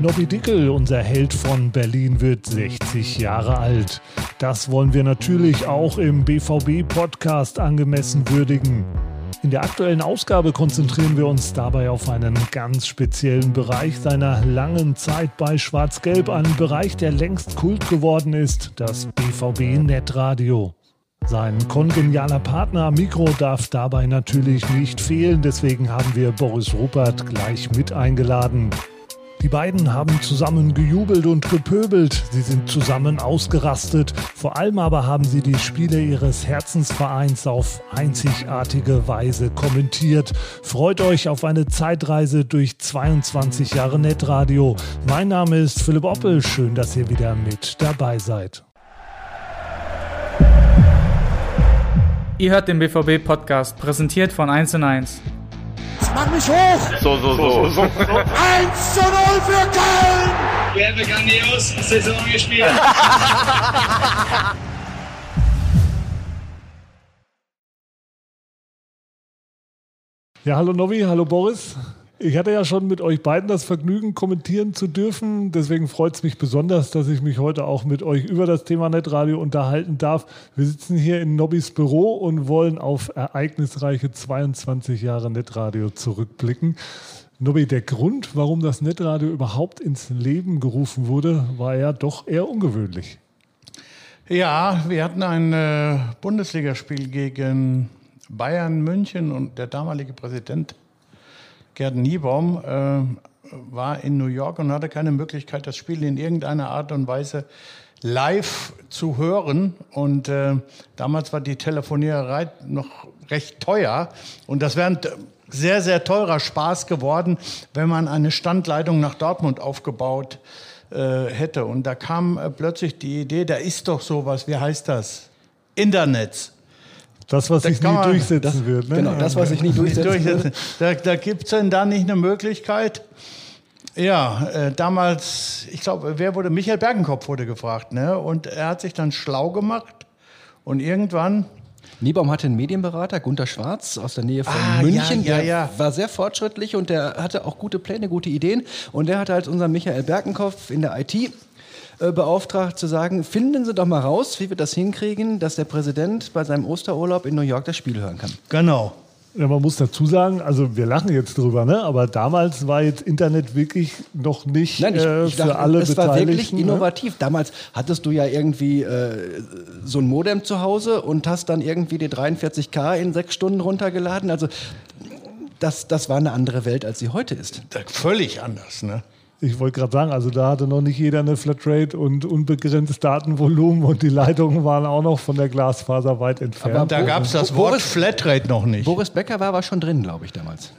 Nobby Dickel, unser Held von Berlin, wird 60 Jahre alt. Das wollen wir natürlich auch im BVB-Podcast angemessen würdigen. In der aktuellen Ausgabe konzentrieren wir uns dabei auf einen ganz speziellen Bereich seiner langen Zeit bei Schwarz-Gelb, einen Bereich, der längst Kult geworden ist, das BVB-Netradio. Sein kongenialer Partner Mikro darf dabei natürlich nicht fehlen, deswegen haben wir Boris Rupert gleich mit eingeladen. Die beiden haben zusammen gejubelt und gepöbelt. Sie sind zusammen ausgerastet. Vor allem aber haben sie die Spiele ihres Herzensvereins auf einzigartige Weise kommentiert. Freut euch auf eine Zeitreise durch 22 Jahre Netradio. Mein Name ist Philipp Oppel. Schön, dass ihr wieder mit dabei seid. Ihr hört den BVB-Podcast, präsentiert von 1 und 1. Mach mich hoch! So, so, so. so, 1 zu 0 für Köln! Wir haben grandios Saison gespielt. Ja, hallo Novi, hallo Boris. Ich hatte ja schon mit euch beiden das Vergnügen, kommentieren zu dürfen. Deswegen freut es mich besonders, dass ich mich heute auch mit euch über das Thema Netradio unterhalten darf. Wir sitzen hier in Nobbys Büro und wollen auf ereignisreiche 22 Jahre Netradio zurückblicken. Nobby, der Grund, warum das Netradio überhaupt ins Leben gerufen wurde, war ja doch eher ungewöhnlich. Ja, wir hatten ein äh, Bundesligaspiel gegen Bayern München und der damalige Präsident Gerd Niebaum äh, war in New York und hatte keine Möglichkeit, das Spiel in irgendeiner Art und Weise live zu hören. Und äh, damals war die Telefoniererei noch recht teuer. Und das wäre ein sehr, sehr teurer Spaß geworden, wenn man eine Standleitung nach Dortmund aufgebaut äh, hätte. Und da kam äh, plötzlich die Idee, da ist doch sowas, wie heißt das? Internet. Das, was Da sich nie man- durchsetzen Das, wird. Ne? Genau, das, was ich nicht durchsetzen würde. Da, da gibt es denn da nicht eine Möglichkeit? Ja, äh, damals, ich glaube, wer wurde? Michael Bergenkopf wurde gefragt, ne? Und er hat sich dann schlau gemacht und irgendwann Niebaum hatte einen Medienberater, Gunter Schwarz aus der Nähe von Ah, München. ja, ja, der ja. war sehr fortschrittlich und der hatte auch gute Pläne, gute Ideen. Und der hat halt unseren Michael Berkenkopf in der IT äh, beauftragt zu sagen, finden Sie doch mal raus, wie wir das hinkriegen, dass der Präsident bei seinem Osterurlaub in New York das Spiel hören kann. genau. Ja, man muss dazu sagen, also wir lachen jetzt drüber, ne? aber damals war jetzt Internet wirklich noch nicht Nein, ich, äh, ich für dachte, alle es war wirklich Beteiligten. ne? innovativ. Damals hattest du ja irgendwie äh, so ein Modem zu Hause und hast dann irgendwie die 43K in sechs Stunden runtergeladen. Also das, das war eine andere Welt, als sie heute ist. Völlig anders, ne? Ich wollte gerade sagen, also da hatte noch nicht jeder eine Flatrate und unbegrenztes Datenvolumen und die Leitungen waren auch noch von der Glasfaser weit entfernt. Da gab es das Wort Boris- Flatrate noch nicht. Boris Becker war aber schon drin, glaube ich, damals.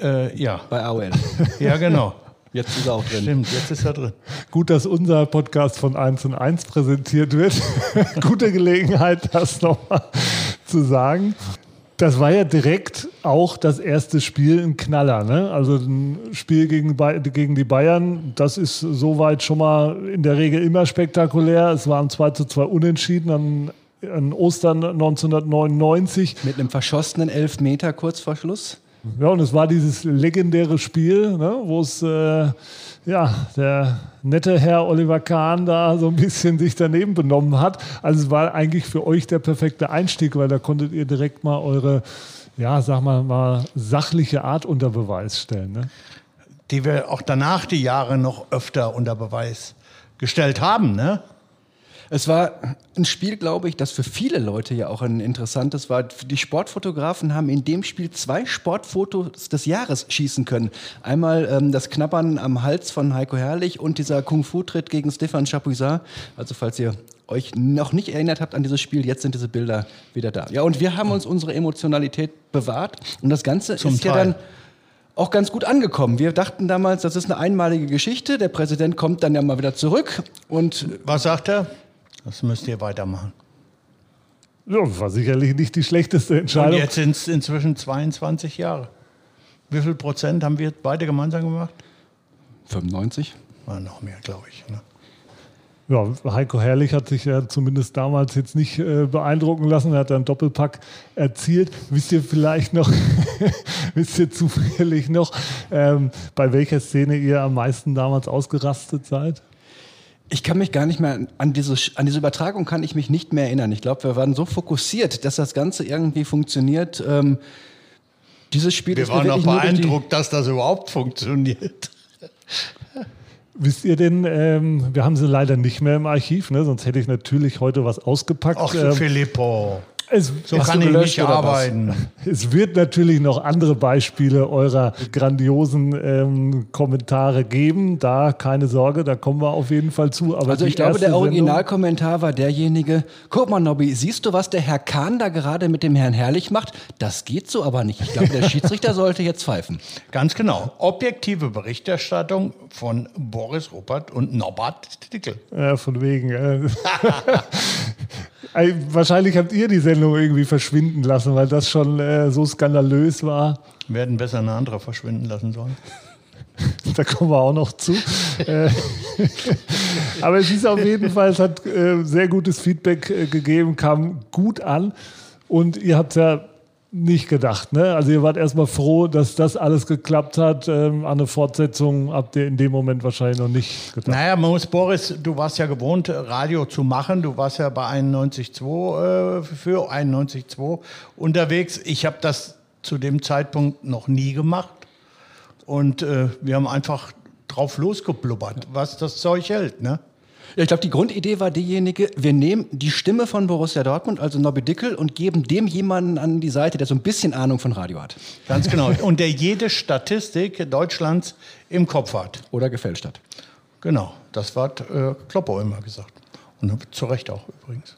Äh, ja, Bei AOL. ja, genau. Jetzt ist er auch drin. Stimmt, jetzt ist er drin. Gut, dass unser Podcast von 1 und 1 präsentiert wird. Gute Gelegenheit, das nochmal zu sagen. Das war ja direkt auch das erste Spiel ein Knaller. Ne? Also ein Spiel gegen, gegen die Bayern, das ist soweit schon mal in der Regel immer spektakulär. Es waren 2 zu 2 unentschieden an, an Ostern 1999. Mit einem verschossenen Elfmeter kurz vor Schluss. Ja, und es war dieses legendäre Spiel, ne, wo es äh, ja, der nette Herr Oliver Kahn da so ein bisschen sich daneben benommen hat. Also es war eigentlich für euch der perfekte Einstieg, weil da konntet ihr direkt mal eure, ja, sag mal, mal sachliche Art unter Beweis stellen. Ne? Die wir auch danach die Jahre noch öfter unter Beweis gestellt haben, ne? Es war ein Spiel, glaube ich, das für viele Leute ja auch ein interessantes war. Die Sportfotografen haben in dem Spiel zwei Sportfotos des Jahres schießen können. Einmal ähm, das Knabbern am Hals von Heiko Herrlich und dieser Kung-Fu-Tritt gegen Stefan Chapuisat. Also falls ihr euch noch nicht erinnert habt an dieses Spiel, jetzt sind diese Bilder wieder da. Ja, und wir haben uns unsere Emotionalität bewahrt und das Ganze Zum ist ja Teil. dann auch ganz gut angekommen. Wir dachten damals, das ist eine einmalige Geschichte. Der Präsident kommt dann ja mal wieder zurück und Was sagt er? Das müsst ihr weitermachen. Ja, war sicherlich nicht die schlechteste Und Entscheidung. jetzt sind es inzwischen 22 Jahre. Wie viel Prozent haben wir beide gemeinsam gemacht? 95. War noch mehr, glaube ich. Ne? Ja, Heiko Herrlich hat sich ja zumindest damals jetzt nicht äh, beeindrucken lassen. Er hat einen Doppelpack erzielt. Wisst ihr vielleicht noch, wisst ihr zufällig noch, ähm, bei welcher Szene ihr am meisten damals ausgerastet seid? Ich kann mich gar nicht mehr an diese, an diese Übertragung kann ich mich nicht mehr erinnern. Ich glaube, wir waren so fokussiert, dass das Ganze irgendwie funktioniert. Ähm, dieses Spiel wir ist waren auch beeindruckt, dass das überhaupt funktioniert. Wisst ihr denn, ähm, wir haben sie leider nicht mehr im Archiv, ne? sonst hätte ich natürlich heute was ausgepackt. Ach, Ähm, Filippo. Es, So kann ich nicht arbeiten. Es wird natürlich noch andere Beispiele eurer grandiosen ähm, Kommentare geben. Da keine Sorge, da kommen wir auf jeden Fall zu. Aber Also ich glaube, der Originalkommentar war derjenige, guck mal, Nobby, siehst du, was der Herr Kahn da gerade mit dem Herrn Herrlich macht? Das geht so aber nicht. Ich glaube, der Schiedsrichter sollte jetzt pfeifen. Ganz genau. Objektive Berichterstattung von Boris Ruppert und Norbert Dickel. Ja, von wegen. Äh. Wahrscheinlich habt ihr die Sendung irgendwie verschwinden lassen, weil das schon äh, so skandalös war. Wir hätten besser eine andere verschwinden lassen sollen. Da kommen wir auch noch zu. Äh, Aber es ist auf jeden Fall, es hat äh, sehr gutes Feedback äh, gegeben, kam gut an. Und ihr habt ja nicht gedacht, ne? Also ihr wart erstmal froh, dass das alles geklappt hat. Ähm, an eine Fortsetzung habt ihr in dem Moment wahrscheinlich noch nicht gedacht. Naja, man muss, Boris, du warst ja gewohnt, Radio zu machen. Du warst ja bei 91.2 äh, für 91.2 unterwegs. Ich habe das zu dem Zeitpunkt noch nie gemacht. Und äh, wir haben einfach drauf losgeblubbert, was das Zeug hält. Ne? Ja, ich glaube, die Grundidee war diejenige, wir nehmen die Stimme von Borussia Dortmund, also Nobby Dickel, und geben dem jemanden an die Seite, der so ein bisschen Ahnung von Radio hat. Ganz genau. Und der jede Statistik Deutschlands im Kopf hat. Oder gefälscht hat. Genau, das hat äh, Kloppo immer gesagt. Und zu Recht auch übrigens.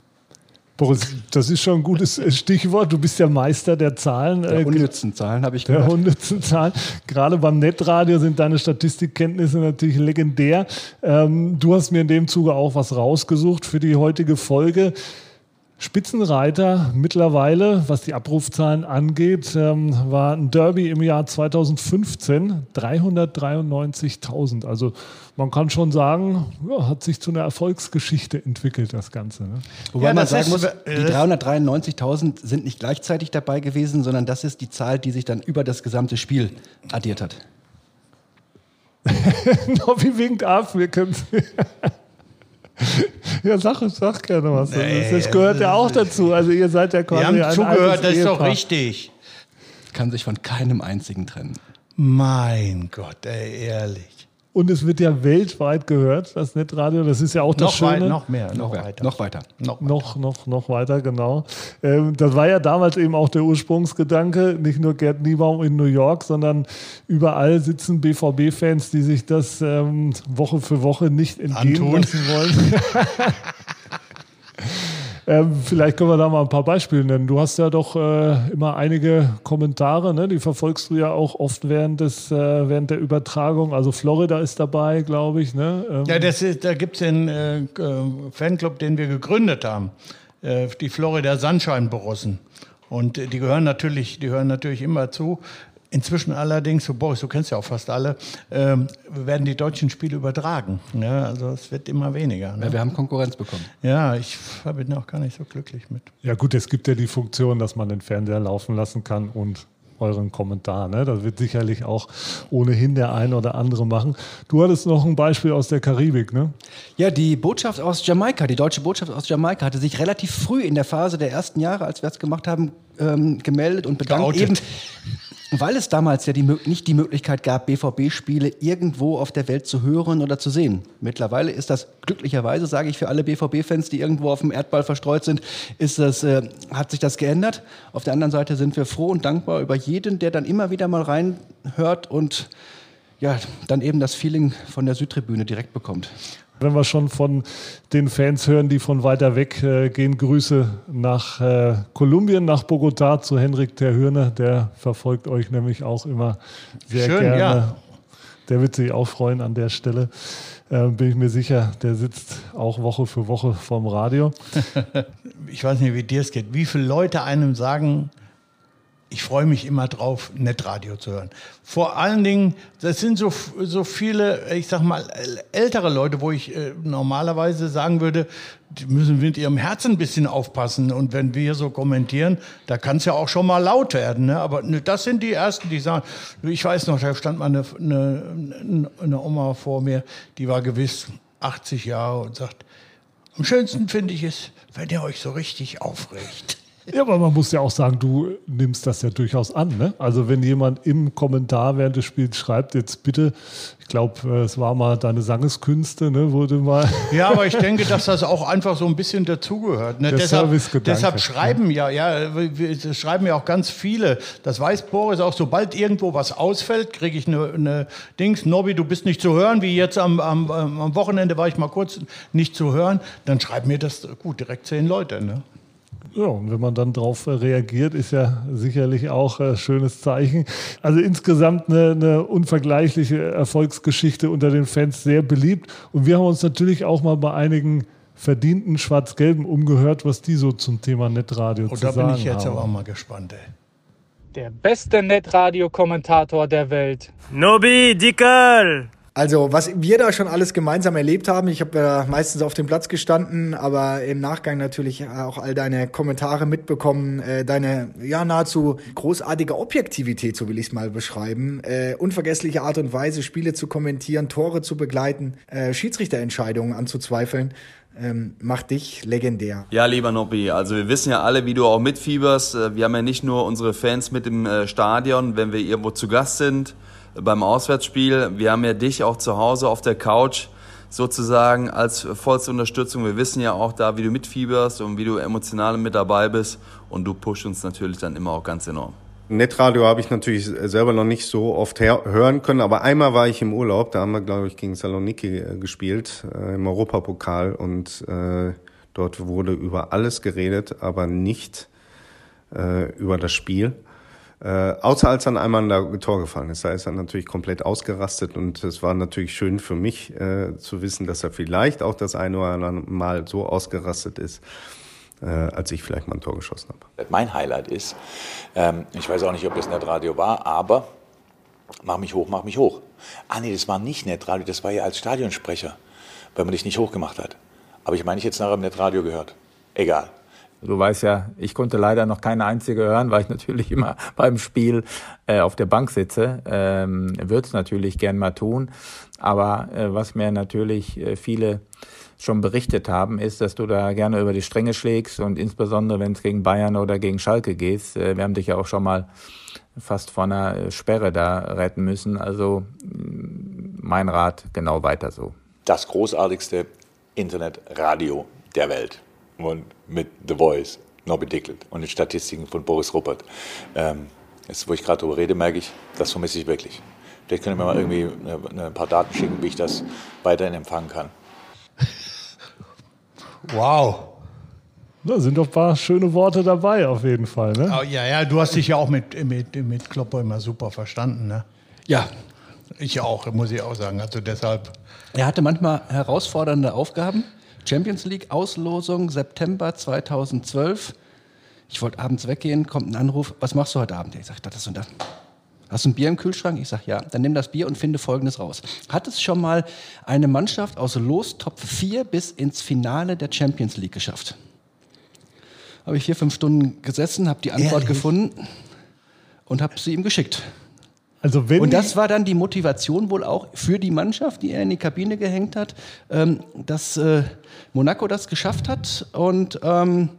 Boris, das ist schon ein gutes Stichwort. Du bist ja Meister der Zahlen. Der äh, unnützen Zahlen habe ich der gehört. unnützen Zahlen. Gerade beim Netradio sind deine Statistikkenntnisse natürlich legendär. Ähm, du hast mir in dem Zuge auch was rausgesucht für die heutige Folge. Spitzenreiter mittlerweile, was die Abrufzahlen angeht, ähm, war ein Derby im Jahr 2015, 393.000. Also man kann schon sagen, ja, hat sich zu einer Erfolgsgeschichte entwickelt, das Ganze. Ne? Wobei Ja, man sagen muss, äh, die das- 393.000 sind nicht gleichzeitig dabei gewesen, sondern das ist die Zahl, die sich dann über das gesamte Spiel addiert hat. Nobby winkt ab, wir können Ja, sag, sag gerne was. Nee, das gehört ja auch dazu. Also ihr seid ja quasi Wir haben ein zugehört, das ist doch richtig. Kann sich von keinem einzigen trennen. Mein Gott, ey, ehrlich. Und es wird ja weltweit gehört, das Netradio. Das ist ja auch das Noch, weit, Schöne. noch mehr, noch, Noch, weiter. noch weiter. noch, Noch, noch, noch weiter, genau. Ähm, das war ja damals eben auch der Ursprungsgedanke, nicht nur Gerd Niebaum in New York, sondern überall sitzen BVB-Fans, die sich das ähm, Woche für Woche nicht entgehen Antun. lassen wollen. ähm, vielleicht können wir da mal ein paar Beispiele nennen. Du hast ja doch äh, immer einige Kommentare, ne? die verfolgst du ja auch oft während, des, äh, während der Übertragung. Also Florida ist dabei, glaube ich. Ne? Ähm, Ja, das ist, da gibt es den äh, äh, Fanclub, den wir gegründet haben, äh, die Florida Sunshine Borussen. Und äh, die gehören natürlich, die hören natürlich immer zu. Inzwischen allerdings, so Boris, du kennst ja auch fast alle, ähm, werden die deutschen Spiele übertragen. Ja, also es wird immer weniger. Ja, Ne? wir haben Konkurrenz bekommen. Ja, ich bin auch gar nicht so glücklich mit. Ja gut, es gibt ja die Funktion, dass man den Fernseher laufen lassen kann und euren Kommentar. Ne? Das wird sicherlich auch ohnehin der eine oder andere machen. Du hattest noch ein Beispiel aus der Karibik, ne? Ja, die Botschaft aus Jamaika, die deutsche Botschaft aus Jamaika, hatte sich relativ früh in der Phase der ersten Jahre, als wir es gemacht haben, ähm, gemeldet und bedankt. Geoutet. Eben, weil es damals ja die, nicht die Möglichkeit gab, BVB-Spiele irgendwo auf der Welt zu hören oder zu sehen. Mittlerweile ist das glücklicherweise, sage ich für alle BVB-Fans, die irgendwo auf dem Erdball verstreut sind, ist das, äh, hat sich das geändert. Auf der anderen Seite sind wir froh und dankbar über jeden, der dann immer wieder mal reinhört und ja, dann eben das Feeling von der Südtribüne direkt bekommt. Wenn wir schon von den Fans hören, die von weiter weg äh, gehen, Grüße nach äh, Kolumbien, nach Bogotá zu Henrik der Hürne. Der verfolgt euch nämlich auch immer sehr Schön, gerne. ja. Der wird sich auch freuen an der Stelle. Äh, bin ich mir sicher, der sitzt auch Woche für Woche vorm Radio. Ich weiß nicht, wie dir es geht. Wie viele Leute einem sagen, ich freue mich immer drauf, Netradio zu hören. Vor allen Dingen, das sind so, so viele, ich sag mal, ältere Leute, wo ich äh, normalerweise sagen würde, die müssen mit ihrem Herzen ein bisschen aufpassen. Und wenn wir so kommentieren, da kann es ja auch schon mal laut werden. Ne? Aber ne, das sind die Ersten, die sagen, ich weiß noch, da stand mal eine, eine, eine Oma vor mir, die war gewiss 80 Jahre und sagt, am schönsten finde ich es, wenn ihr euch so richtig aufregt. Ja, aber man muss ja auch sagen, du nimmst das ja durchaus an. Ne? Also wenn jemand im Kommentar während des Spiels schreibt, jetzt bitte, ich glaube, äh, es war mal deine Sangeskünste, ne, wurde mal. Ja, aber ich denke, dass das auch einfach so ein bisschen dazugehört. Ne? Deshalb, deshalb schreiben ja, ja, schreiben ja auch ganz viele. Das weiß Boris auch, sobald irgendwo was ausfällt, kriege ich eine, eine Dings, Nobby, du bist nicht zu hören, wie jetzt am, am, am Wochenende war ich mal kurz nicht zu hören, dann schreiben mir das gut direkt zehn Leute. Ne? Ja, und wenn man dann darauf reagiert, ist ja sicherlich auch ein schönes Zeichen. Also insgesamt eine, eine, unvergleichliche Erfolgsgeschichte unter den Fans, sehr beliebt. Und wir haben uns natürlich auch mal bei einigen verdienten Schwarz-Gelben umgehört, was die so zum Thema Netradio und zu sagen haben. da bin ich jetzt haben. aber auch mal gespannt. Ey. Der beste Netradio-Kommentator der Welt. Nobi Dickel! Also, was wir da schon alles gemeinsam erlebt haben, ich habe ja meistens auf dem Platz gestanden, aber im Nachgang natürlich auch all deine Kommentare mitbekommen, äh, deine ja nahezu großartige Objektivität, so will ich es mal beschreiben, äh, unvergessliche Art und Weise, Spiele zu kommentieren, Tore zu begleiten, äh, Schiedsrichterentscheidungen anzuzweifeln. Ähm, macht dich legendär. Ja, lieber Nobby, also wir wissen ja alle, wie du auch mitfieberst. Äh, wir haben ja nicht nur unsere Fans mit im äh, Stadion, wenn wir irgendwo zu Gast sind, beim Auswärtsspiel. Wir haben ja dich auch zu Hause auf der Couch sozusagen als vollste Unterstützung. Wir wissen ja auch da, wie du mitfieberst und wie du emotional mit dabei bist und du pusht uns natürlich dann immer auch ganz enorm. Netradio habe ich natürlich selber noch nicht so oft hören können, aber einmal war ich im Urlaub, da haben wir, glaube ich, gegen Saloniki äh, gespielt, äh, im Europapokal und äh, dort wurde über alles geredet, aber nicht äh, über das Spiel. Äh, außer als dann einmal ein Tor gefallen ist. Da ist er natürlich komplett ausgerastet und es war natürlich schön für mich äh, zu wissen, dass er vielleicht auch das eine oder andere Mal so ausgerastet ist, äh, als ich vielleicht mal ein Tor geschossen habe. Mein Highlight ist, ähm, ich weiß auch nicht, ob es Netradio war, aber mach mich hoch, mach mich hoch. Ah nee, das war nicht Netradio, das war ja als Stadionsprecher, weil man dich nicht hochgemacht hat. Aber ich meine, ich jetzt nachher im Netradio gehört. Egal. Du weißt ja, ich konnte leider noch keine einzige hören, weil ich natürlich immer beim Spiel äh, auf der Bank sitze. Ähm, Würde es natürlich gern mal tun. Aber äh, was mir natürlich äh, viele schon berichtet haben, ist, dass du da gerne über die Stränge schlägst und insbesondere, wenn es gegen Bayern oder gegen Schalke geht. Äh, wir haben dich ja auch schon mal fast vor einer äh, Sperre da retten müssen. Also mm, mein Rat, genau weiter so. Das großartigste Internetradio der Welt und mit The Voice, Nobby Dicklet und den Statistiken von Boris Ruppert. Ähm, jetzt, wo ich gerade darüber rede, merke ich, das vermisse ich wirklich. Vielleicht können wir mal irgendwie eine, ein paar Daten schicken, wie ich das weiterhin empfangen kann. Wow. Da sind doch ein paar schöne Worte dabei, auf jeden Fall. Ne? Oh, ja, ja, du hast dich ja auch mit, mit, mit Klopper immer super verstanden. Ne? Ja. Ich auch, muss ich auch sagen. Also deshalb. Er hatte manchmal herausfordernde Aufgaben. Champions League Auslosung September 2012. Ich wollte abends weggehen, kommt ein Anruf, was machst du heute Abend? Ich sage, das und das. Hast du ein Bier im Kühlschrank? Ich sage, ja. Dann nimm das Bier und finde Folgendes raus. Hat es schon mal eine Mannschaft aus Los Top 4 bis ins Finale der Champions League geschafft? Habe ich vier, fünf Stunden gesessen, habe die Antwort Ehrlich? gefunden und habe sie ihm geschickt. Also wenn und das war dann die Motivation wohl auch für die Mannschaft, die er in die Kabine gehängt hat, ähm, dass äh, Monaco das geschafft hat. Und ähm,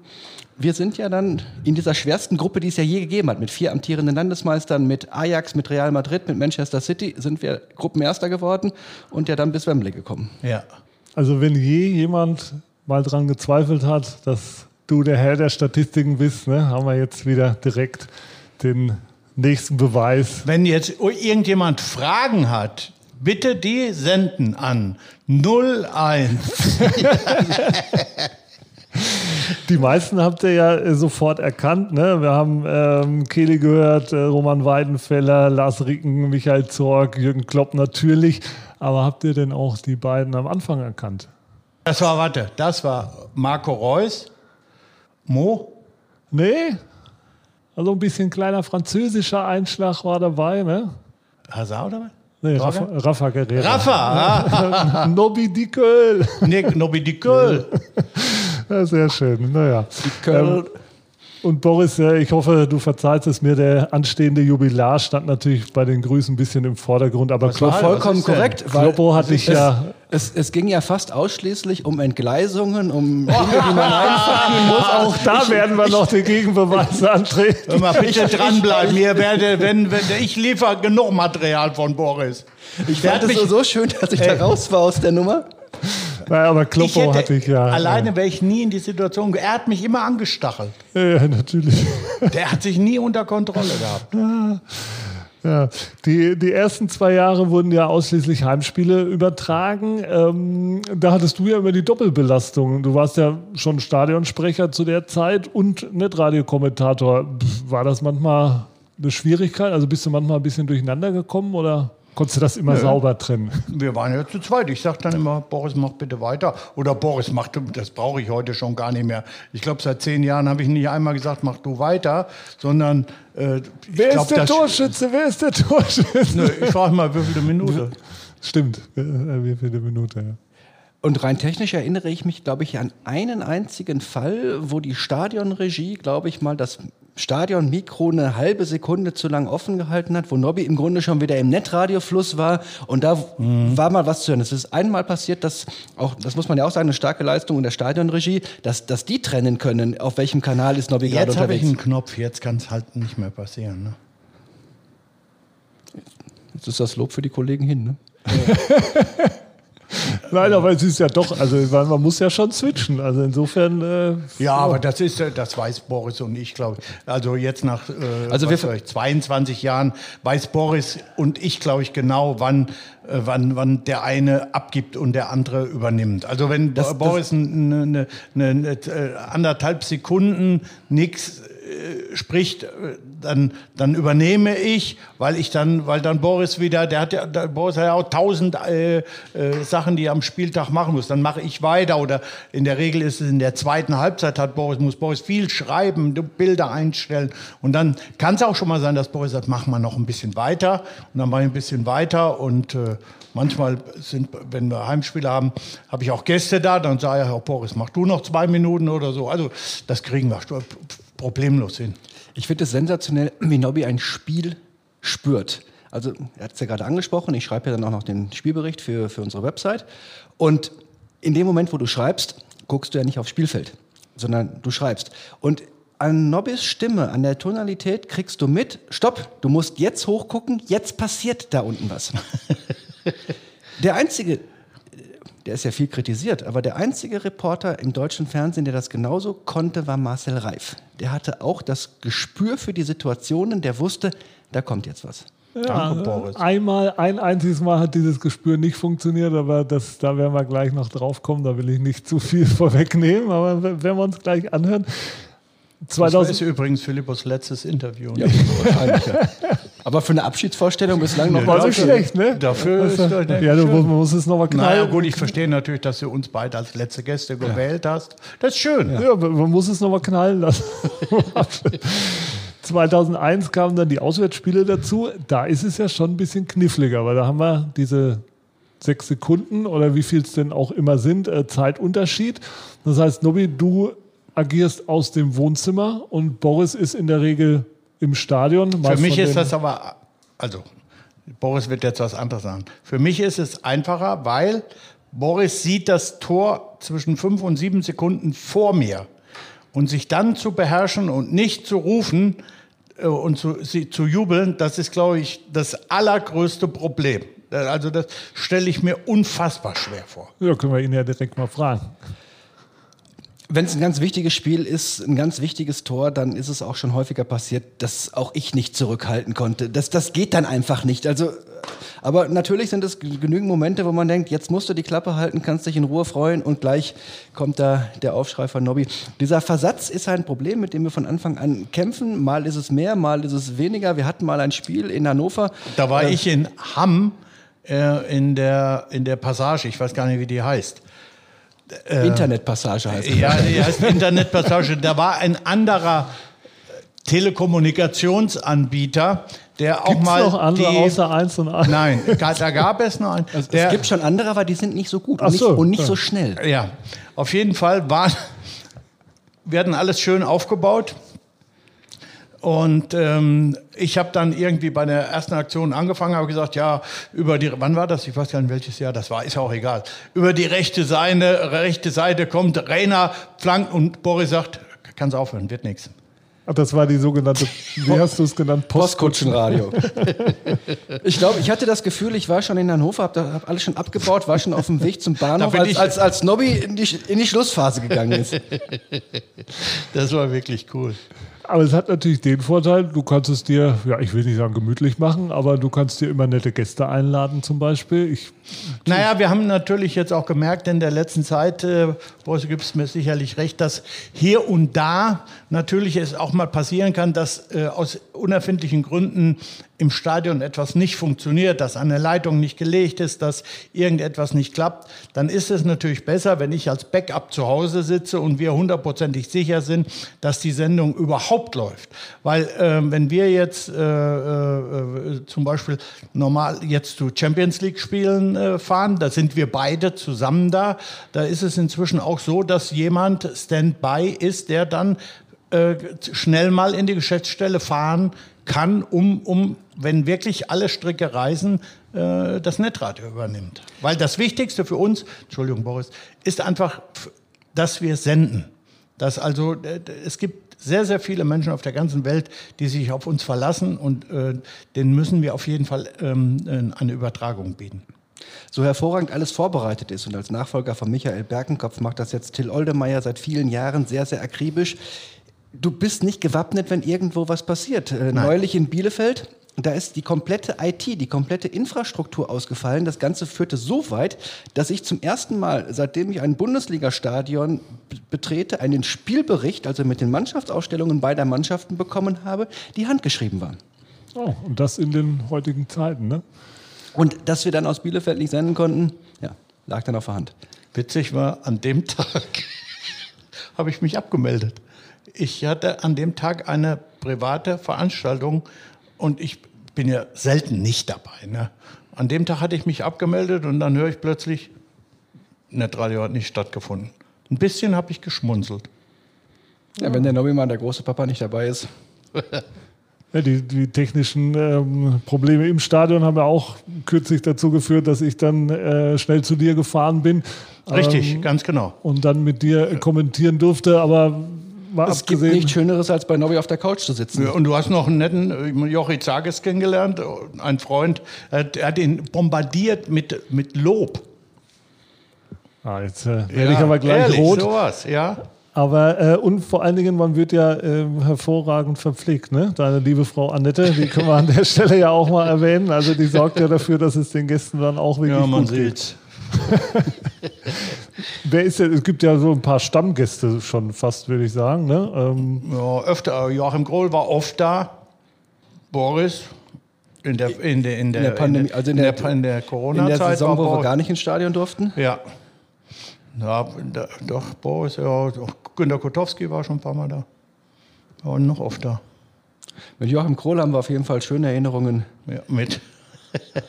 wir sind ja dann in dieser schwersten Gruppe, die es ja je gegeben hat, mit vier amtierenden Landesmeistern, mit Ajax, mit Real Madrid, mit Manchester City, sind wir Gruppenerster geworden und ja dann bis Wembley gekommen. Ja. Also wenn je jemand mal dran gezweifelt hat, dass du der Herr der Statistiken bist, ne, haben wir jetzt wieder direkt den nächsten Beweis. Wenn jetzt irgendjemand Fragen hat, bitte die senden an 01. Die meisten habt ihr ja äh, sofort erkannt. Ne? Wir haben ähm, Kehle gehört, äh, Roman Weidenfeller, Lars Ricken, Michael Zorg, Jürgen Klopp natürlich. Aber habt ihr denn auch die beiden am Anfang erkannt? Das war, warte, das war Marco Reus, Mo? Nee, Also ein bisschen kleiner französischer Einschlag war dabei, ne? Hazard oder was? Nee, Rafa, Rafa Guerrero. Rafa! Nobby Dickel. Nee, Nobby Dickel. Ja, sehr schön. Naja. Ähm, und Boris, ja, ich hoffe, du verzeihst es mir. Der anstehende Jubilar stand natürlich bei den Grüßen ein bisschen im Vordergrund, aber Das war vollkommen korrekt. weil Kloppo hatte ich es, ja. Es, es ging ja fast ausschließlich um Entgleisungen, um Dinge, die man einfangen muss. Auch da werden wir noch den Gegenbeweis antreten. Hör mal, bitte dranbleiben. Ihr werdet, wenn, wenn, ich liefere genug Material von Boris. Ich Der fand es so schön, dass ich Ey. da raus war aus der Nummer. Naja, aber Kloppo hätte, hatte ich ja. alleine wäre ich nie in die Situation. Er hat mich immer angestachelt. Ja, ja, natürlich. Der hat sich nie unter Kontrolle gehabt. Ja, die, die ersten zwei Jahre wurden ja ausschließlich Heimspiele übertragen. Ähm, da hattest du ja immer die Doppelbelastung. Du warst ja schon Stadionsprecher zu der Zeit und Netradiokommentator. War das manchmal eine Schwierigkeit? Also bist du manchmal ein bisschen durcheinander gekommen oder konntest du das immer Nö. sauber trennen? Wir waren ja zu zweit. Ich sage dann immer, Boris, mach bitte weiter. Oder Boris, mach du, das brauche ich heute schon gar nicht mehr. Ich glaube, seit zehn Jahren habe ich nicht einmal gesagt, mach du weiter, sondern äh, ich Wer glaub, ist der das- Torschütze? Wer ist der Torschütze? Nö, ich frage mal, wie viele Minute. Stimmt, äh, wie viele Minute, ja. Und rein technisch erinnere ich mich, glaube ich, an einen einzigen Fall, wo die Stadionregie, glaube ich, mal das Stadionmikro eine halbe Sekunde zu lang offen gehalten hat, wo Nobby im Grunde schon wieder im Netradiofluss war und da war mal was zu hören. Es ist einmal passiert, dass auch, das muss man ja auch sagen, eine starke Leistung in der Stadionregie, dass, dass die trennen können, auf welchem Kanal ist Nobby gerade Jetzt habe ich unterwegs. einen Knopf, jetzt kann es halt nicht mehr passieren. Ne? Jetzt ist das Lob für die Kollegen hin. Ne? Nein, aber es ist ja doch, also man muss ja schon switchen. Also insofern. Äh, Ja, aber das ist, äh, das weiß Boris und ich, glaube ich. Also jetzt nach äh, Also wir- ich, 22 Jahren weiß Boris und ich, glaube ich, genau, wann, äh, wann, wann der eine abgibt und der andere übernimmt. Also wenn Das- Boris eine, eine, eine, eine, äh, anderthalb Sekunden nichts äh, spricht, äh, dann, dann übernehme ich, weil ich dann, weil dann Boris wieder, der hat ja, der Boris hat ja auch tausend äh, äh, Sachen, die er am Spieltag machen muss. Dann mache ich weiter oder in der Regel ist es in der zweiten Halbzeit hat Boris, muss Boris viel schreiben, Bilder einstellen und dann kann es auch schon mal sein, dass Boris sagt, mach mal noch ein bisschen weiter und dann mache ich ein bisschen weiter und äh, Manchmal sind, wenn wir Heimspiele haben, habe ich auch Gäste da, dann sage ich, Herr Boris, mach du noch zwei Minuten oder so. Also das kriegen wir problemlos hin. Ich finde es sensationell, wie Nobby ein Spiel spürt. Also, er hat es ja gerade angesprochen, ich schreibe ja dann auch noch den Spielbericht für, für unsere Website. Und in dem Moment, wo du schreibst, guckst du ja nicht aufs Spielfeld, sondern du schreibst. Und an Nobbys Stimme, an der Tonalität kriegst du mit, stopp, du musst jetzt hochgucken, jetzt passiert da unten was. der einzige, der ist ja viel kritisiert, aber der einzige Reporter im deutschen Fernsehen, der das genauso konnte, war Marcel Reif. Der hatte auch das Gespür für die Situationen, der wusste, da kommt jetzt was. Ja, einmal, ein einziges Mal hat dieses Gespür nicht funktioniert, aber das, da werden wir gleich noch drauf kommen. Da will ich nicht zu viel vorwegnehmen, aber wenn wir uns gleich anhören. Das 2000 ist übrigens Philippos letztes Interview. Ja, wahrscheinlich, ja. Aber für eine Abschiedsvorstellung bislang noch mal nicht schlecht, ne? Dafür ist Also, das ja, du man muss es nochmal knallen. Naja, gut, ich verstehe natürlich, dass du uns beide als letzte Gäste gewählt hast. Das ist schön. Ja, man muss es nochmal knallen lassen. 2001 kamen dann die Auswärtsspiele dazu. Da ist es ja schon ein bisschen kniffliger, weil da haben wir diese sechs Sekunden oder wie viel es denn auch immer sind, äh, Zeitunterschied. Das heißt, Nobby, du agierst aus dem Wohnzimmer und Boris ist in der Regel im Stadion. Für mich ist das aber, also Boris wird jetzt was anderes sagen. Für mich ist es einfacher, weil Boris sieht das Tor zwischen fünf und sieben Sekunden vor mir. Und sich dann zu beherrschen und nicht zu rufen äh, und zu, sie, zu jubeln, das ist, glaube ich, das allergrößte Problem. Also das stelle ich mir unfassbar schwer vor. Ja, können wir ihn ja direkt mal fragen. Wenn es ein ganz wichtiges Spiel ist, ein ganz wichtiges Tor, dann ist es auch schon häufiger passiert, dass auch ich nicht zurückhalten konnte. Das, das geht dann einfach nicht. Also, äh, aber natürlich sind es genügend Momente, wo man denkt, jetzt musst du die Klappe halten, kannst dich in Ruhe freuen und gleich kommt da der Aufschrei von Nobby. Dieser Versatz ist ein Problem, mit dem wir von Anfang an kämpfen. Mal ist es mehr, mal ist es weniger. Wir hatten mal ein Spiel in Hannover. Da war Äh, ich in Hamm äh, in, der, in der Passage, ich weiß gar nicht, wie die heißt. Internetpassage heißt es. Ja, die heißt Internetpassage. Da war ein anderer Telekommunikationsanbieter, der auch Gibt's mal noch andere die, außer 1 und 1? Nein, da gab es noch einen. Also, es gibt schon andere, aber die sind nicht so gut und nicht, so, und nicht ja. so schnell. Ja, auf jeden Fall war, werden alles schön aufgebaut. Und ähm, ich habe dann irgendwie bei der ersten Aktion angefangen, habe gesagt, ja, über die, wann war das? Ich weiß gar nicht, welches Jahr das war, ist ja auch egal. Über die rechte Seite, rechte Seite kommt Rainer, flankt und Boris sagt, kann's aufhören, wird nichts. Ach, Das war die sogenannte, wie hast du es genannt? Postkutschenradio. ich glaube, ich hatte das Gefühl, ich war schon in Hannover, habe hab alles schon abgebaut, war schon auf dem Weg zum Bahnhof, als, ich- als, als Nobby in die, in die Schlussphase gegangen ist. Das war wirklich cool. Aber es hat natürlich den Vorteil, du kannst es dir, ja, ich will nicht sagen gemütlich machen, aber du kannst dir immer nette Gäste einladen zum Beispiel. Ich, Naja, wir haben natürlich jetzt auch gemerkt in der letzten Zeit, äh, Boris, du gibst mir sicherlich recht, dass hier und da natürlich es auch mal passieren kann, dass äh, aus unerfindlichen Gründen im Stadion etwas nicht funktioniert, dass eine Leitung nicht gelegt ist, dass irgendetwas nicht klappt. Dann ist es natürlich besser, wenn ich als Backup zu Hause sitze und wir hundertprozentig sicher sind, dass die Sendung überhaupt läuft. Weil ähm, wenn wir jetzt äh, äh, äh, zum Beispiel normal jetzt zu Champions League Spielen äh, fahren, da sind wir beide zusammen da. Da ist es inzwischen auch so, dass jemand Standby ist, der dann äh, schnell mal in die Geschäftsstelle fahren kann, um, um wenn wirklich alle Stricke reißen, äh, das Netradio übernimmt. Weil das Wichtigste für uns, Entschuldigung Boris, ist einfach, dass wir senden. Dass also, äh, es gibt sehr, sehr viele Menschen auf der ganzen Welt, die sich auf uns verlassen und äh, denen müssen wir auf jeden Fall ähm, eine Übertragung bieten. So hervorragend alles vorbereitet ist und als Nachfolger von Michael Berkenkopf macht das jetzt Till Oldemeyer seit vielen Jahren sehr, sehr akribisch. Du bist nicht gewappnet, wenn irgendwo was passiert. Äh, neulich in Bielefeld, da ist die komplette IT, die komplette Infrastruktur ausgefallen. Das Ganze führte so weit, dass ich zum ersten Mal, seitdem ich ein Bundesligastadion betrete, einen Spielbericht, also mit den Mannschaftsausstellungen beider Mannschaften bekommen habe, die handgeschrieben waren. oh, und das in den heutigen Zeiten, ne? Und dass wir dann aus Bielefeld nicht senden konnten, ja, lag dann auf der Hand. Witzig war, an dem Tag habe ich mich abgemeldet. Ich hatte an dem Tag eine private Veranstaltung und ich bin ja selten nicht dabei. Ne? An dem Tag hatte ich mich abgemeldet und dann höre ich plötzlich, Netradio hat nicht stattgefunden. Ein bisschen habe ich geschmunzelt. Ja, wenn der Nobbymann, der große Papa, nicht dabei ist. Ja, die, die technischen ähm, Probleme im Stadion haben ja auch kürzlich dazu geführt, dass ich dann äh, schnell zu dir gefahren bin. Richtig, ähm, ganz genau. Und dann mit dir kommentieren durfte, aber war Es gibt abgesehen. nichts Schöneres, als bei Nobby auf der Couch zu sitzen. Ja, und du hast noch einen netten äh, Jochi Zages kennengelernt, ein Freund, äh, der hat ihn bombardiert mit, mit Lob. Ah, jetzt äh, werde ich aber gleich ehrlich, rot. Sowas, ja. Aber äh, und vor allen Dingen, man wird ja äh, hervorragend verpflegt, ne? Deine liebe Frau Annette, die können wir an der Stelle ja auch mal erwähnen. Also die sorgt ja dafür, dass es den Gästen dann auch wirklich Ja, man gut geht. Wer ist denn, es gibt ja so ein paar Stammgäste schon fast, würde ich sagen. Ne? Ähm, Ja, öfter. Joachim Grohl war oft da. Boris. In der, in der, in der, in der Pandemie, also in der, in der, der in der Corona-Zeit. Saison, war wo wir gar nicht ins Stadion durften. Ja. ja da, doch, Boris, ja. Doch, Günter Kotowski war schon ein paar Mal da. Und noch oft da. Mit Joachim Krohl haben wir auf jeden Fall schöne Erinnerungen. Ja, mit.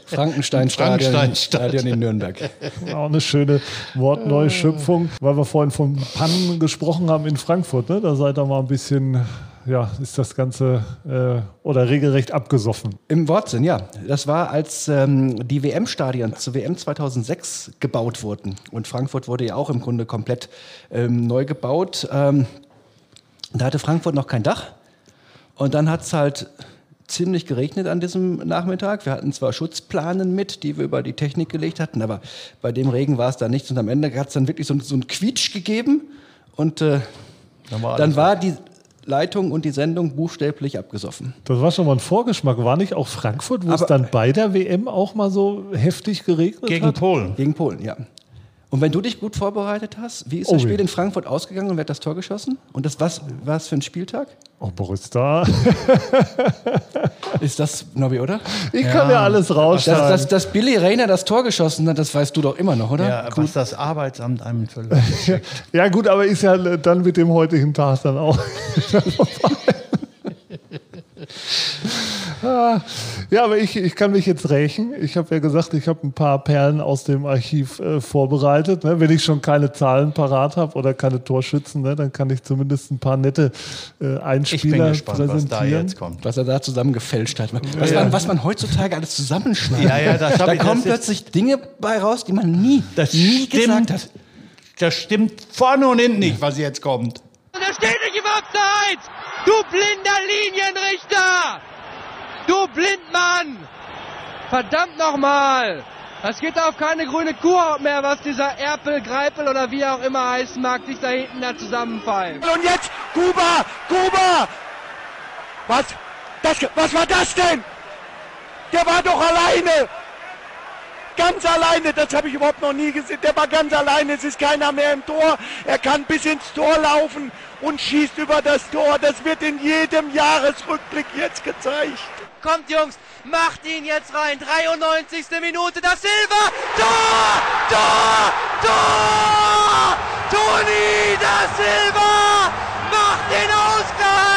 Frankenstein-Stadion. Stadion in Nürnberg. auch eine schöne Wortneuschöpfung, weil wir vorhin von Pannen gesprochen haben in Frankfurt. Ne? Da seid ihr mal ein bisschen, ja, ist das Ganze äh, oder regelrecht abgesoffen. Im Wortsinn, ja. Das war, als ähm, die WM-Stadien zur WM 2006 gebaut wurden. Und Frankfurt wurde ja auch im Grunde komplett ähm, neu gebaut. Ähm, da hatte Frankfurt noch kein Dach. Und dann hat es halt ziemlich geregnet an diesem Nachmittag. Wir hatten zwar Schutzplanen mit, die wir über die Technik gelegt hatten, aber bei dem Regen war es da nichts. Und am Ende hat es dann wirklich so, so einen Quietsch gegeben. Und äh, Dann war, dann war die Leitung und die Sendung buchstäblich abgesoffen. Das war schon mal ein Vorgeschmack. War nicht auch Frankfurt, wo es Aber- dann bei der WM auch mal so heftig geregnet gegen hat? Polen. Gegen Polen, ja. Und wenn du dich gut vorbereitet hast, wie ist Oh, das Spiel ja. in Frankfurt ausgegangen und wer hat das Tor geschossen? Und das was war es für ein Spieltag? Oh, Boris, da. Ist das Nobby, oder? Ich kann ja alles Dass, rausschneiden. dass, dass Billy Rayner das Tor geschossen hat, das weißt du doch immer noch, oder? Ja, was das Arbeitsamt einem für. Ja gut, aber ist ja dann mit dem heutigen Tag dann auch. ja, aber ich, ich kann mich jetzt rächen. Ich habe ja gesagt, ich habe ein paar Perlen aus dem Archiv äh, vorbereitet. Ne? Wenn ich schon keine Zahlen parat habe oder keine Torschützen, ne? dann kann ich zumindest ein paar nette äh, Einspieler ich bin gespannt, präsentieren. Was da jetzt kommt. Was er da zusammengefälscht hat. Was, ja. man, was man heutzutage alles zusammenschneidet. Ja, ja, das da kommen plötzlich Dinge bei raus, die man nie, das nie stimmt, gesagt hat. Das stimmt vorne und hinten nicht, was jetzt kommt. Da steht nicht im Abseits! Du blinder Linienrichter! Du Blindmann! Verdammt nochmal! Das geht auf keine grüne Kuhhaut mehr, was dieser Erpel, Greipel oder wie auch immer heißen mag, sich da hinten da zusammenfallen. Und jetzt Kuba! Kuba! Was? Das, was war das denn? Der war doch alleine! Ganz alleine, das habe ich überhaupt noch nie gesehen. Der war ganz alleine, es ist keiner mehr im Tor. Er kann bis ins Tor laufen und schießt über das Tor. Das wird in jedem Jahresrückblick jetzt gezeigt. Kommt Jungs, macht ihn jetzt rein. 93. Minute, das Silber. Tor! Tor! Tor! Toni da Silva macht den Ausgleich!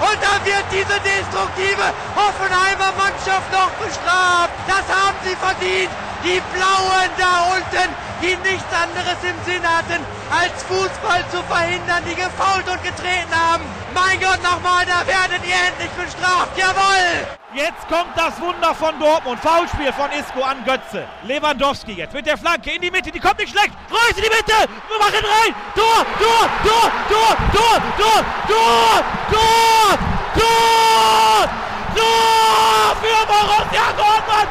Und dann wird diese destruktive Hoffenheimer Mannschaft noch bestraft. Das haben sie verdient. Die Blauen da unten, die nichts anderes im Sinn hatten, als Fußball zu verhindern, die gefault und getreten haben. Mein Gott, nochmal, da werdet ihr endlich bestraft. Jawohl! Jetzt kommt das Wunder von Dortmund. Foulspiel von Isco an Götze. Lewandowski jetzt mit der Flanke in die Mitte. Die kommt nicht schlecht. Reus in die Mitte. Wir machen rein. Tor, Tor, Tor, Tor, Tor, Tor, Tor, Tor, Tor, Tor für Borussia Dortmund.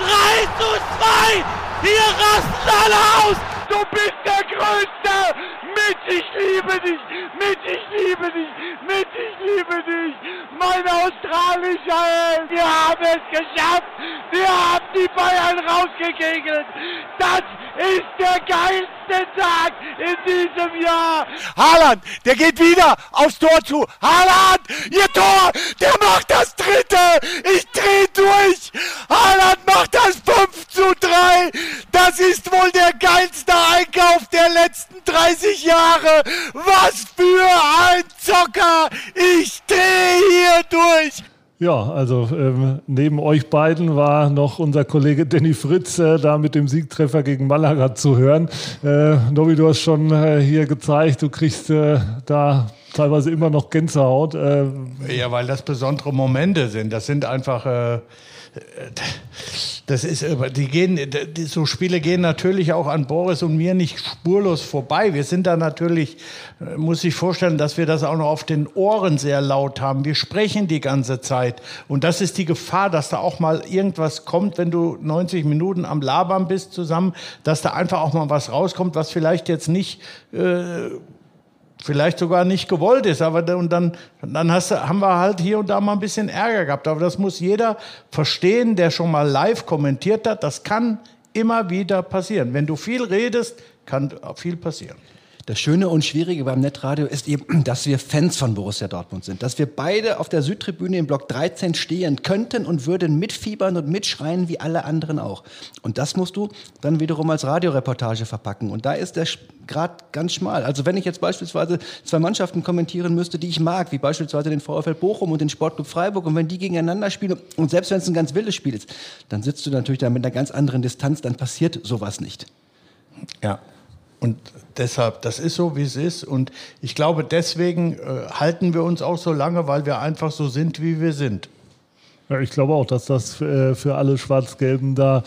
3 zu 2. Hier rasten alle aus. Du bist der Größte. Mit, ich liebe dich. Mit, ich liebe dich. Mit, ich liebe dich. Mein australischer Held. Wir haben es geschafft. Wir haben die Bayern rausgekegelt. Das ist der geilste Tag in diesem Jahr. Haaland, der geht wieder aufs Tor zu. Haaland, ihr Tor, der macht das dritte. Ich dreh durch. Haaland macht das 5 zu 3. Das ist wohl der geilste Einkauf der letzten 30 Jahre. Was für ein Zocker. Ich dreh hier durch. Ja, also ähm, neben euch beiden war noch unser Kollege Danny Fritz äh, da mit dem Siegtreffer gegen Malaga zu hören. Äh, Nobi, du hast schon äh, hier gezeigt, du kriegst äh, da teilweise immer noch Gänsehaut. Äh. ja, weil das besondere Momente sind. Das sind einfach äh, das ist, die gehen, die, so Spiele gehen natürlich auch an Boris und mir nicht spurlos vorbei. Wir sind da natürlich, äh, muss ich vorstellen, dass wir das auch noch auf den Ohren sehr laut haben. Wir sprechen die ganze Zeit. Und das ist die Gefahr, dass da auch mal irgendwas kommt, wenn du 90 Minuten am Labern bist zusammen, dass da einfach auch mal was rauskommt, was vielleicht jetzt nicht, äh, vielleicht sogar nicht gewollt ist. Aber und dann, dann hast du, haben wir halt hier und da mal ein bisschen Ärger gehabt. Aber das muss jeder verstehen, der schon mal live kommentiert hat. Das kann immer wieder passieren. Wenn du viel redest, kann viel passieren. Das Schöne und Schwierige beim Netradio ist eben, dass wir Fans von Borussia Dortmund sind. Dass wir beide auf der Südtribüne im Block 13 stehen könnten und würden mitfiebern und mitschreien wie alle anderen auch. Und das musst du dann wiederum als Radioreportage verpacken. Und da ist der Grad ganz schmal. Also wenn ich jetzt beispielsweise zwei Mannschaften kommentieren müsste, die ich mag, wie beispielsweise den VfL Bochum und den Sportclub Freiburg, und wenn die gegeneinander spielen, und selbst wenn es ein ganz wildes Spiel ist, dann sitzt du natürlich da mit einer ganz anderen Distanz, dann passiert sowas nicht. Ja, und deshalb, das ist so, wie es ist. Und ich glaube, deswegen äh, halten wir uns auch so lange, weil wir einfach so sind, wie wir sind. Ja, ich glaube auch, dass das äh, für alle Schwarz-Gelben da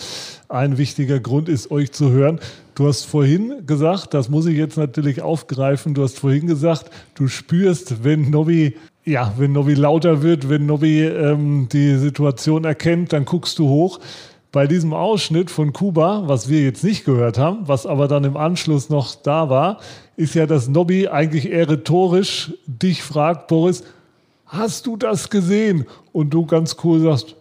ein wichtiger Grund ist, euch zu hören. Du hast vorhin gesagt, das muss ich jetzt natürlich aufgreifen, du hast vorhin gesagt, du spürst, wenn Nobby, ja, wenn Nobby lauter wird, wenn Nobby ähm, die Situation erkennt, dann guckst du hoch bei diesem Ausschnitt von Kuba, was wir jetzt nicht gehört haben, was aber dann im Anschluss noch da war, ist ja, dass Nobby eigentlich eher rhetorisch dich fragt, Boris, hast du das gesehen? Und du ganz cool sagst,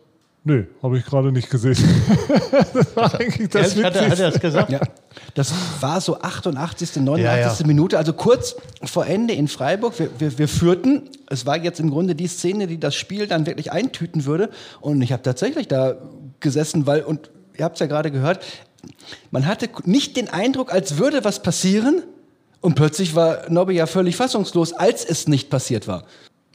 Nö, habe ich gerade nicht gesehen. das war eigentlich das hat, er, hat er das gesagt? Ja. Das war so 88., 89. Ja, ja. Minute, also kurz vor Ende in Freiburg. Wir, wir, wir, führten. Es war jetzt im Grunde die Szene, die das Spiel dann wirklich eintüten würde. Und ich habe tatsächlich da gesessen, weil, und ihr habt es ja gerade gehört, man hatte nicht den Eindruck, als würde was passieren. Und plötzlich war Nobby ja völlig fassungslos, als es nicht passiert war.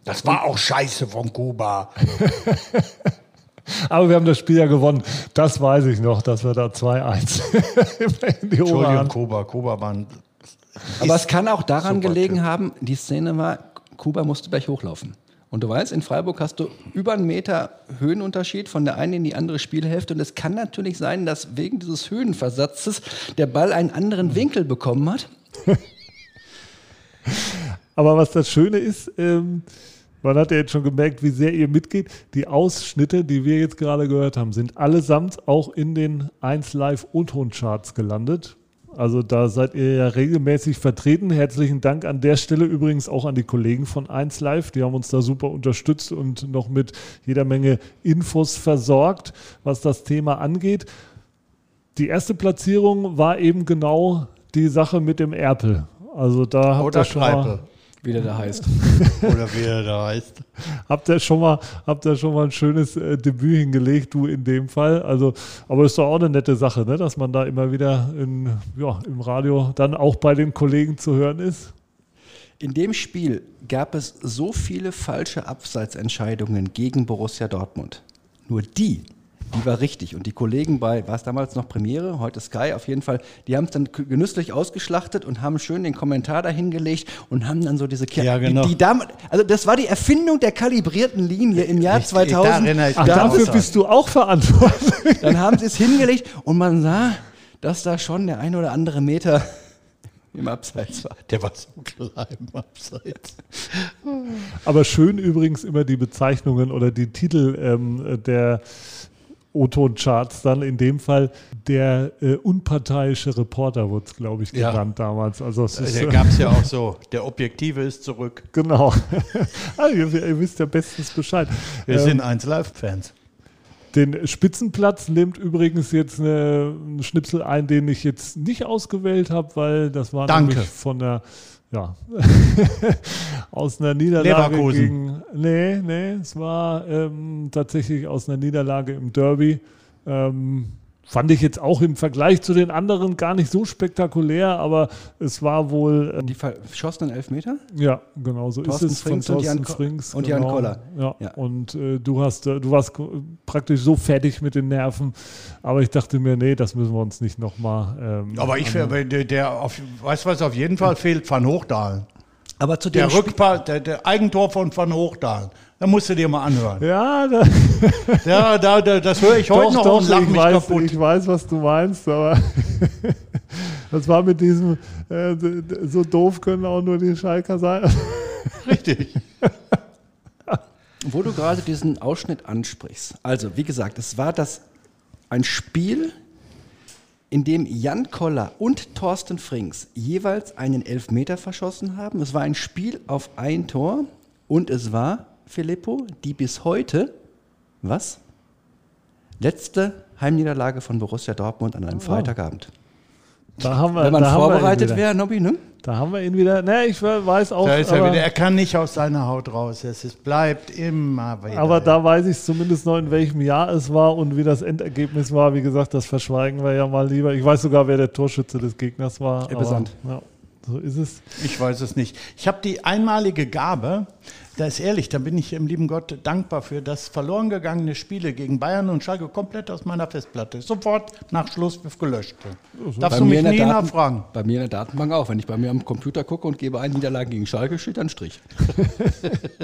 Das war auch scheiße von Kuba. Aber wir haben das Spiel ja gewonnen. Das weiß ich noch, dass wir da 2-1 in die Ohren Entschuldigung, Kuba. Kuba war ein Aber es kann auch daran gelegen Typ. haben, die Szene war, Kuba musste gleich hochlaufen. Und du weißt, in Freiburg hast du über einen Meter Höhenunterschied von der einen in die andere Spielhälfte. Und es kann natürlich sein, dass wegen dieses Höhenversatzes der Ball einen anderen Winkel bekommen hat. Aber was das Schöne ist, ähm, man hat ja jetzt schon gemerkt, wie sehr ihr mitgeht. Die Ausschnitte, die wir jetzt gerade gehört haben, sind allesamt auch in den 1 Live O-Ton-Charts gelandet. Also da seid ihr ja regelmäßig vertreten. Herzlichen Dank an der Stelle übrigens auch an die Kollegen von 1 Live. Die haben uns da super unterstützt und noch mit jeder Menge Infos versorgt, was das Thema angeht. Die erste Platzierung war eben genau die Sache mit dem Erpel. Also da habt ihr schon mal. Wie der da heißt. Oder wie er da heißt. habt ihr schon mal, habt ihr schon mal ein schönes äh, Debüt hingelegt, du in dem Fall. Also, aber ist doch auch eine nette Sache, ne? dass man da immer wieder in, ja, im Radio dann auch bei den Kollegen zu hören ist. In dem Spiel gab es so viele falsche Abseitsentscheidungen gegen Borussia Dortmund. Nur die, die war richtig. Und die Kollegen bei, war es damals noch Premiere, heute Sky auf jeden Fall, die haben es dann genüsslich ausgeschlachtet und haben schön den Kommentar dahingelegt und haben dann so diese Ke- Ja, genau. Die, die also das war die Erfindung der kalibrierten Linie im Jahr da 2000. erinnere ich Ach, dafür bist du auch verantwortlich. dann haben sie es hingelegt und man sah, dass da schon der ein oder andere Meter im Abseits war. Der war so klein im Abseits. Aber schön übrigens immer die Bezeichnungen oder die Titel ähm, der O-Ton-Charts dann in dem Fall der äh, unparteiische Reporter wurde es, glaube ich, Ja. genannt damals. Also es ist, Der äh, gab es ja auch so. Der Objektive ist zurück. Genau. ah, ihr, ihr wisst ja bestens Bescheid. Wir Ähm, sind 1 Live-Fans. Den Spitzenplatz nimmt übrigens jetzt eine, ein Schnipsel ein, den ich jetzt nicht ausgewählt habe, weil das war Danke. nämlich von der, ja, aus einer Niederlage Leverkusen. gegen, nee, nee, es war ähm, tatsächlich aus einer Niederlage im Derby. Ähm, fand ich jetzt auch im Vergleich zu den anderen gar nicht so spektakulär, aber es war wohl, ähm, Die verschossenen Elfmeter? ja, genau so Thorsten ist es Frings von und Jan Thorsten Frings. und Jan genau. Koller. Ja. Ja. Und äh, du hast, äh, du warst praktisch so fertig mit den Nerven, aber ich dachte mir, nee, das müssen wir uns nicht nochmal. Ähm, Aber ich der, der auf, weißt du was, auf jeden Fall fehlt Van Hochdahlen. Aber zu dem Der Rückpass, der, der Eigentor von Van Hochdahlen. Da musst du dir mal anhören. Ja, da, Ja, da, da, das höre ich heute doch, noch doch, und lache ich mich weiß, kaputt. ich weiß, was du meinst, aber das war mit diesem, äh, so doof können auch nur die Schalker sein. Richtig. Wo du gerade diesen Ausschnitt ansprichst. Also, wie gesagt, es war das ein Spiel, in dem Jan Koller und Thorsten Frings jeweils einen Elfmeter verschossen haben. Es war ein Spiel auf ein Tor und es war, Filippo, die bis heute, was? Letzte Heimniederlage von Borussia Dortmund an einem Freitagabend. Da haben wir, Wenn man da vorbereitet wieder. wäre, Nobby, ne? Da haben wir ihn wieder. Ne, ich weiß auch. Da ist er wieder. Er kann nicht aus seiner Haut raus. Es ist, bleibt immer wieder. Aber da weiß ich zumindest noch, in welchem Jahr es war und wie das Endergebnis war. Wie gesagt, das verschweigen wir ja mal lieber. Ich weiß sogar, wer der Torschütze des Gegners war. Aber, Ja, so ist es. Ich weiß es nicht. Ich habe die einmalige Gabe, da ist ehrlich, da bin ich dem lieben Gott dankbar für, dass verloren gegangene Spiele gegen Bayern und Schalke komplett aus meiner Festplatte sofort nach Schlusspfiff gelöscht sind. Darfst du mich nie Daten- nachfragen? Bei mir in der Datenbank auch. Wenn ich bei mir am Computer gucke und gebe ein Niederlagen gegen Schalke, steht dann Strich.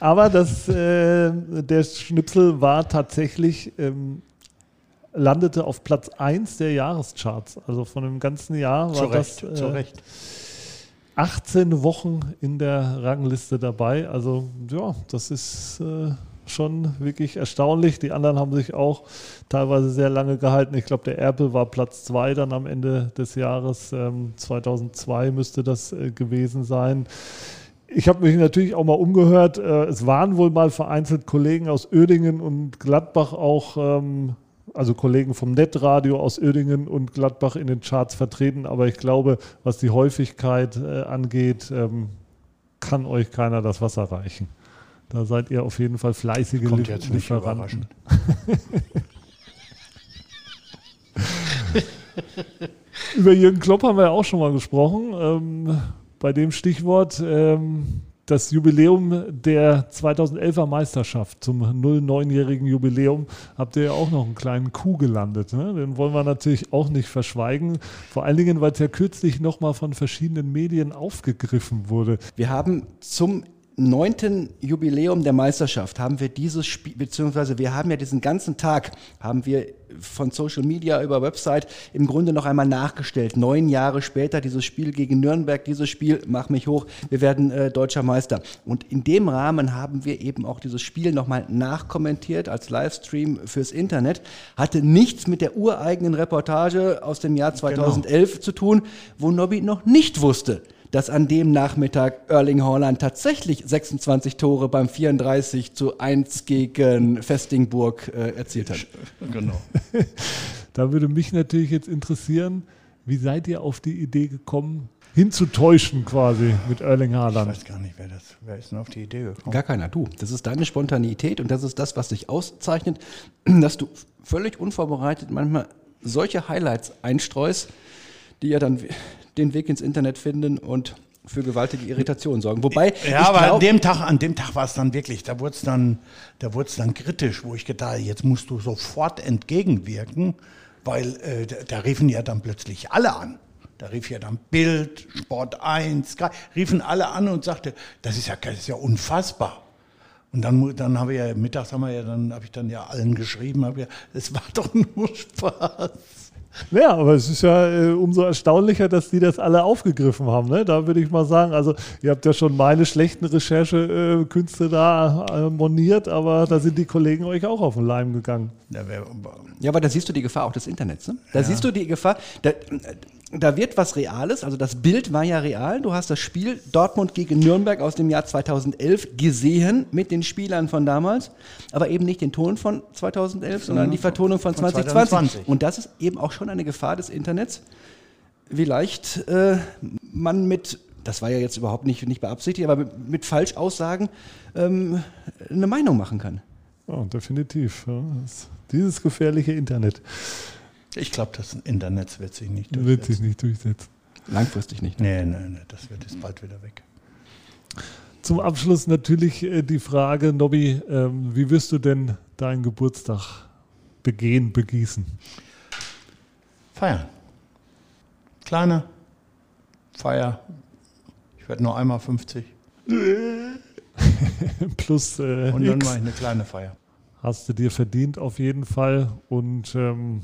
Aber das, äh, der Schnipsel war tatsächlich, ähm, landete auf Platz 1 der Jahrescharts. Also von dem ganzen Jahr war Zu Recht, das äh, Recht. 18 Wochen in der Rangliste dabei. Also ja, das ist äh, schon wirklich erstaunlich. Die anderen haben sich auch teilweise sehr lange gehalten. Ich glaube, der Erpel war Platz 2 dann am Ende des Jahres. Ähm, 2002 müsste das äh, gewesen sein. Ich habe mich natürlich auch mal umgehört. Äh, es waren wohl mal vereinzelt Kollegen aus Oerdingen und Gladbach auch, ähm, also Kollegen vom Netradio aus Oerdingen und Gladbach in den Charts vertreten. Aber ich glaube, was die Häufigkeit äh, angeht, ähm, kann euch keiner das Wasser reichen. Da seid ihr auf jeden Fall fleißige Kommt jetzt nicht Lieferanten. Über Jürgen Klopp haben wir ja auch schon mal gesprochen. Ähm, bei dem Stichwort, ähm, das Jubiläum der 2011er Meisterschaft zum 09-jährigen Jubiläum habt ihr ja auch noch einen kleinen Coup gelandet. Ne? Den wollen wir natürlich auch nicht verschweigen. Vor allen Dingen, weil es ja kürzlich nochmal von verschiedenen Medien aufgegriffen wurde. Wir haben zum neunten Jubiläum der Meisterschaft haben wir dieses Spiel, beziehungsweise wir haben ja diesen ganzen Tag, haben wir von Social Media über Website im Grunde noch einmal nachgestellt. Neun Jahre später dieses Spiel gegen Nürnberg, dieses Spiel, mach mich hoch, wir werden äh, deutscher Meister. Und in dem Rahmen haben wir eben auch dieses Spiel nochmal nachkommentiert als Livestream fürs Internet. Hatte nichts mit der ureigenen Reportage aus dem Jahr 2011 genau. zu tun, wo Nobby noch nicht wusste, dass an dem Nachmittag Erling Haaland tatsächlich 26 Tore beim 34 zu 1 gegen Festingburg äh, erzielt hat. Genau. da würde mich natürlich jetzt interessieren, wie seid ihr auf die Idee gekommen, hinzutäuschen quasi mit Erling Haaland? Ich weiß gar nicht, wer, das, wer ist denn auf die Idee gekommen? Gar keiner, du. Das ist deine Spontanität und das ist das, was dich auszeichnet, dass du völlig unvorbereitet manchmal solche Highlights einstreust, die ja dann den Weg ins Internet finden und für gewaltige Irritationen sorgen. Wobei ja, aber glaub, an dem Tag, an dem Tag war es dann wirklich, da wurde es dann, da wurde es dann kritisch, wo ich gedacht, habe, jetzt musst du sofort entgegenwirken, weil äh, da, da, riefen ja dann plötzlich alle an. Da rief ja dann Bild, Sport 1, riefen alle an und sagte, das ist ja, das ist ja unfassbar. Und dann, dann habe ich ja mittags haben wir ja dann habe ich dann ja allen geschrieben, habe ja, es war doch nur Spaß. Ja, aber es ist ja äh, umso erstaunlicher, dass die das alle aufgegriffen haben. Ne? Da würde ich mal sagen, also ihr habt ja schon meine schlechten Recherchekünste äh, da äh, moniert, aber da sind die Kollegen euch auch auf den Leim gegangen. Ja, aber da siehst du die Gefahr auch des Internets. Ne? Da ja. siehst du die Gefahr. Da, da wird was Reales, also das Bild war ja real. Du hast das Spiel Dortmund gegen Nürnberg aus dem Jahr 2011 gesehen mit den Spielern von damals, aber eben nicht den Ton von 2011, sondern die Vertonung von, von 2020. 2020. Und das ist eben auch schon eine Gefahr des Internets, wie leicht äh, man mit, das war ja jetzt überhaupt nicht, nicht beabsichtigt, aber mit, mit Falschaussagen ähm, eine Meinung machen kann. Ja, definitiv. Ja. dieses gefährliche Internet. Ich glaube, das Internet wird sich nicht durchsetzen. Wird sich nicht durchsetzen. Langfristig nicht. Ne? Nee, nee, nee, das wird jetzt bald wieder weg. Zum Abschluss natürlich äh, die Frage, Nobby, ähm, wie wirst du denn deinen Geburtstag begehen, begießen? Feiern. Kleine Feier. Ich werde nur einmal 50. Plus. Äh, Und dann mache ich eine kleine Feier. Hast du dir verdient auf jeden Fall. Und ähm,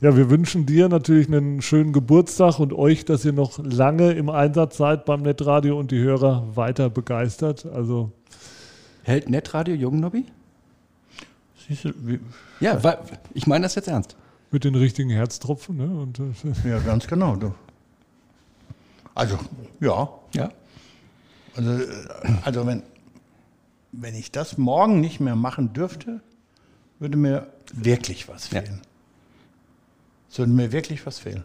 ja, wir wünschen dir natürlich einen schönen Geburtstag und euch, dass ihr noch lange im Einsatz seid beim Netradio und die Hörer weiter begeistert. Also Hält Netradio du, wie, ja, weil, ich meine das jetzt ernst. Mit den richtigen Herztropfen, ne? Und, äh, ja, ganz genau. Du. Also, ja. Ja. Also, äh, also wenn, wenn ich das morgen nicht mehr machen dürfte, würde mir wirklich was fehlen. Ja. Es würde mir wirklich was fehlen.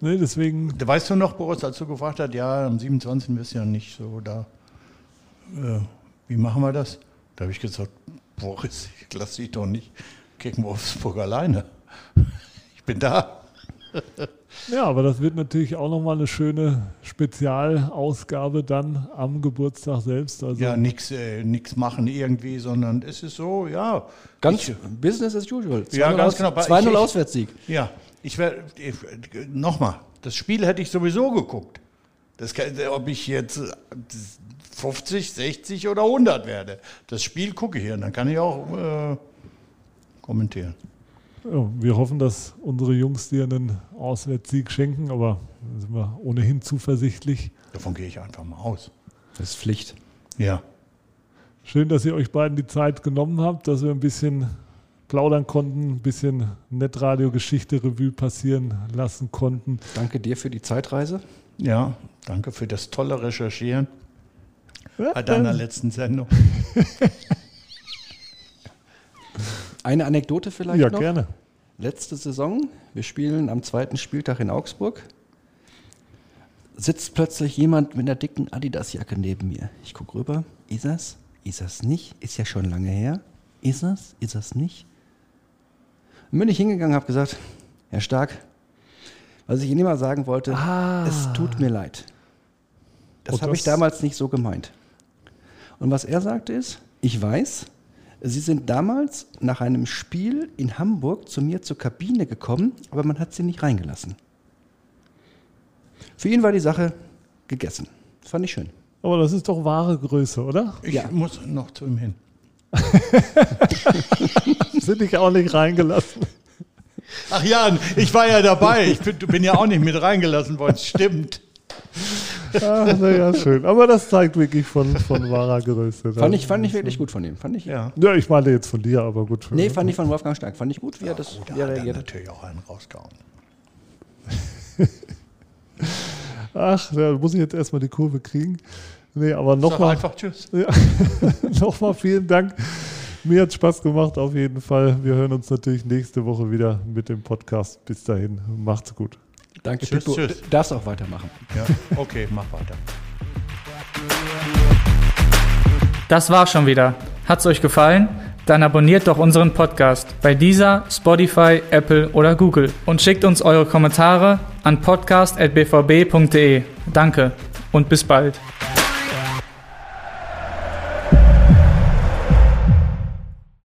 Nee, deswegen. Weißt du noch, Boris, als du gefragt hast, ja, am 27. bist du ja nicht so da. Äh, wie machen wir das? Da habe ich gesagt, Boris, ich lasse dich doch nicht gegen Wolfsburg alleine. Ich bin da. Ja, aber das wird natürlich auch nochmal eine schöne Spezialausgabe dann am Geburtstag selbst. Also ja, nichts äh, machen irgendwie, sondern es ist so, ja. Ganz ich, Business as usual. Ja, ganz genau. 2-0 Auswärtssieg. Ja, ich werde, nochmal, das Spiel hätte ich sowieso geguckt. Das kann, ob ich jetzt 50, 60 oder 100 werde. Das Spiel gucke ich hier, dann kann ich auch äh, kommentieren. Ja, wir hoffen, dass unsere Jungs dir einen Auswärtssieg schenken, aber da sind wir ohnehin zuversichtlich. Davon gehe ich einfach mal aus. Das ist Pflicht. Ja. Schön, dass ihr euch beiden die Zeit genommen habt, dass wir ein bisschen plaudern konnten, ein bisschen Netradio-Geschichte-Revue passieren lassen konnten. Danke dir für die Zeitreise. Ja, danke für das tolle Recherchieren bei deiner letzten Sendung. Eine Anekdote vielleicht ja, noch. Ja, gerne. Letzte Saison, wir spielen am zweiten Spieltag in Augsburg, sitzt plötzlich jemand mit einer dicken Adidas-Jacke neben mir. Ich gucke rüber, ist das? Ist das nicht? Ist ja schon lange her. Ist das? Ist das nicht? Und bin ich hingegangen, habe gesagt, Herr Stark, was ich Ihnen immer sagen wollte, ah. es tut mir leid. Das habe ich damals nicht so gemeint. Und was er sagte ist, ich weiß, Sie sind damals nach einem Spiel in Hamburg zu mir zur Kabine gekommen, aber man hat Sie nicht reingelassen. Für ihn war die Sache gegessen. Das fand ich schön. Aber das ist doch wahre Größe, oder? Ich muss noch zu ihm hin. Sind dich auch nicht reingelassen. Ach ja, ich war ja dabei. Ich bin, bin ja auch nicht mit reingelassen worden. Stimmt. Ach, naja, schön. Aber das zeigt wirklich von, von wahrer Größe. Fand ich, fand ich wirklich gut von ihm. Fand ich, Ja. Ja, ich meine jetzt von dir, aber gut. Nee, fand ich von Wolfgang Stark. Fand ich gut, wie er das Da wie er hat er reagiert hat. natürlich auch einen rausgehauen. Ach, da muss ich jetzt erstmal die Kurve kriegen. Nee, aber nochmal. einfach Tschüss. Ja, nochmal vielen Dank. Mir hat Spaß gemacht, auf jeden Fall. Wir hören uns natürlich nächste Woche wieder mit dem Podcast. Bis dahin, macht's gut. Danke, Tschüss, Pippo. tschüss. Du darfst auch weitermachen. Ja, okay, mach weiter. Das war's schon wieder. Hat's euch gefallen? Dann abonniert doch unseren Podcast bei dieser, Spotify, Apple oder Google und schickt uns eure Kommentare an podcast.bvb.de. Danke und bis bald.